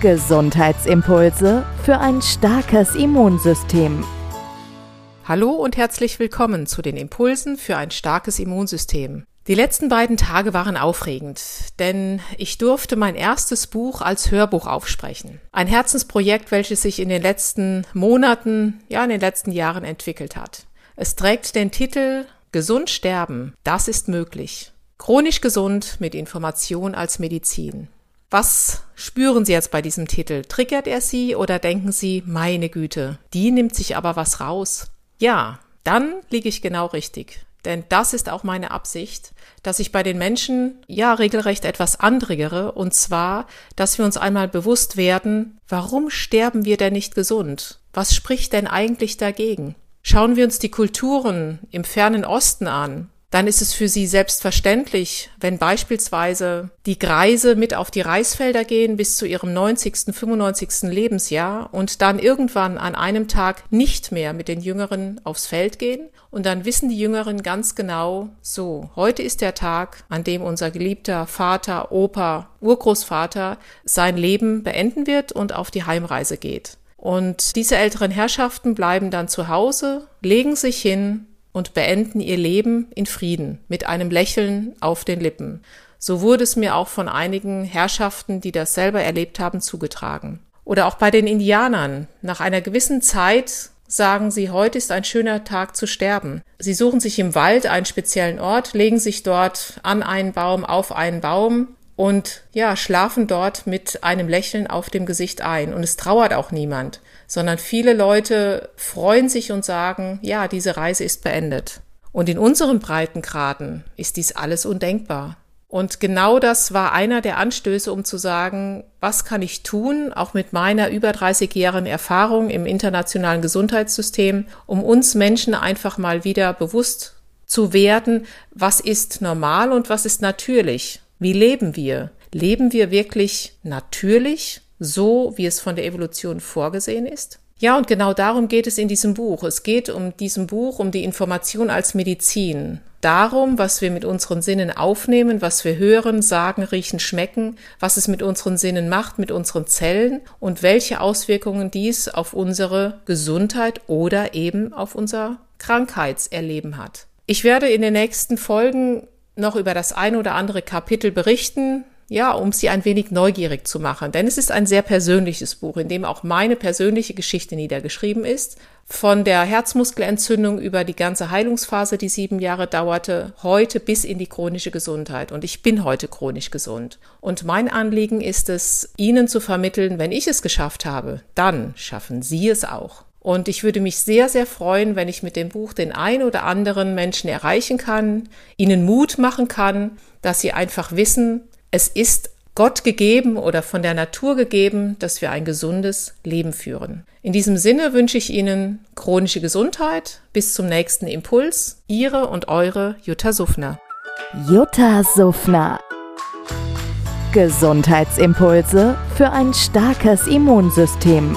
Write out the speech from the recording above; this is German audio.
Gesundheitsimpulse für ein starkes Immunsystem. Hallo und herzlich willkommen zu den Impulsen für ein starkes Immunsystem. Die letzten beiden Tage waren aufregend, denn ich durfte mein erstes Buch als Hörbuch aufsprechen. Ein Herzensprojekt, welches sich in den letzten Monaten, ja in den letzten Jahren entwickelt hat. Es trägt den Titel Gesund sterben, das ist möglich. Chronisch gesund mit Information als Medizin. Was spüren Sie jetzt bei diesem Titel? Triggert er Sie oder denken Sie, meine Güte, die nimmt sich aber was raus? Ja, dann liege ich genau richtig. Denn das ist auch meine Absicht, dass ich bei den Menschen ja regelrecht etwas antriggere, und zwar, dass wir uns einmal bewusst werden, warum sterben wir denn nicht gesund? Was spricht denn eigentlich dagegen? Schauen wir uns die Kulturen im fernen Osten an, dann ist es für sie selbstverständlich, wenn beispielsweise die Greise mit auf die Reisfelder gehen bis zu ihrem 90., 95. Lebensjahr und dann irgendwann an einem Tag nicht mehr mit den Jüngeren aufs Feld gehen. Und dann wissen die Jüngeren ganz genau, so, heute ist der Tag, an dem unser geliebter Vater, Opa, Urgroßvater sein Leben beenden wird und auf die Heimreise geht. Und diese älteren Herrschaften bleiben dann zu Hause, legen sich hin, und beenden ihr Leben in Frieden mit einem Lächeln auf den Lippen. So wurde es mir auch von einigen Herrschaften, die das selber erlebt haben, zugetragen. Oder auch bei den Indianern. Nach einer gewissen Zeit sagen sie, heute ist ein schöner Tag zu sterben. Sie suchen sich im Wald einen speziellen Ort, legen sich dort an einen Baum, auf einen Baum und ja, schlafen dort mit einem Lächeln auf dem Gesicht ein. Und es trauert auch niemand sondern viele Leute freuen sich und sagen, ja, diese Reise ist beendet. Und in unseren Breitengraden ist dies alles undenkbar. Und genau das war einer der Anstöße, um zu sagen, was kann ich tun, auch mit meiner über 30-jährigen Erfahrung im internationalen Gesundheitssystem, um uns Menschen einfach mal wieder bewusst zu werden, was ist normal und was ist natürlich? Wie leben wir? Leben wir wirklich natürlich so, wie es von der Evolution vorgesehen ist? Ja, und genau darum geht es in diesem Buch. Es geht um diesem Buch, um die Information als Medizin. Darum, was wir mit unseren Sinnen aufnehmen, was wir hören, sagen, riechen, schmecken, was es mit unseren Sinnen macht, mit unseren Zellen und welche Auswirkungen dies auf unsere Gesundheit oder eben auf unser Krankheitserleben hat. Ich werde in den nächsten Folgen noch über das ein oder andere Kapitel berichten, ja, um sie ein wenig neugierig zu machen. Denn es ist ein sehr persönliches Buch, in dem auch meine persönliche Geschichte niedergeschrieben ist. Von der Herzmuskelentzündung über die ganze Heilungsphase, die sieben Jahre dauerte, heute bis in die chronische Gesundheit. Und ich bin heute chronisch gesund. Und mein Anliegen ist es, Ihnen zu vermitteln, wenn ich es geschafft habe, dann schaffen Sie es auch. Und ich würde mich sehr, sehr freuen, wenn ich mit dem Buch den ein oder anderen Menschen erreichen kann, ihnen Mut machen kann, dass sie einfach wissen, es ist Gott gegeben oder von der Natur gegeben, dass wir ein gesundes Leben führen. In diesem Sinne wünsche ich Ihnen chronische Gesundheit. Bis zum nächsten Impuls. Ihre und eure Jutta Suffner. Jutta Suffner. Gesundheitsimpulse für ein starkes Immunsystem.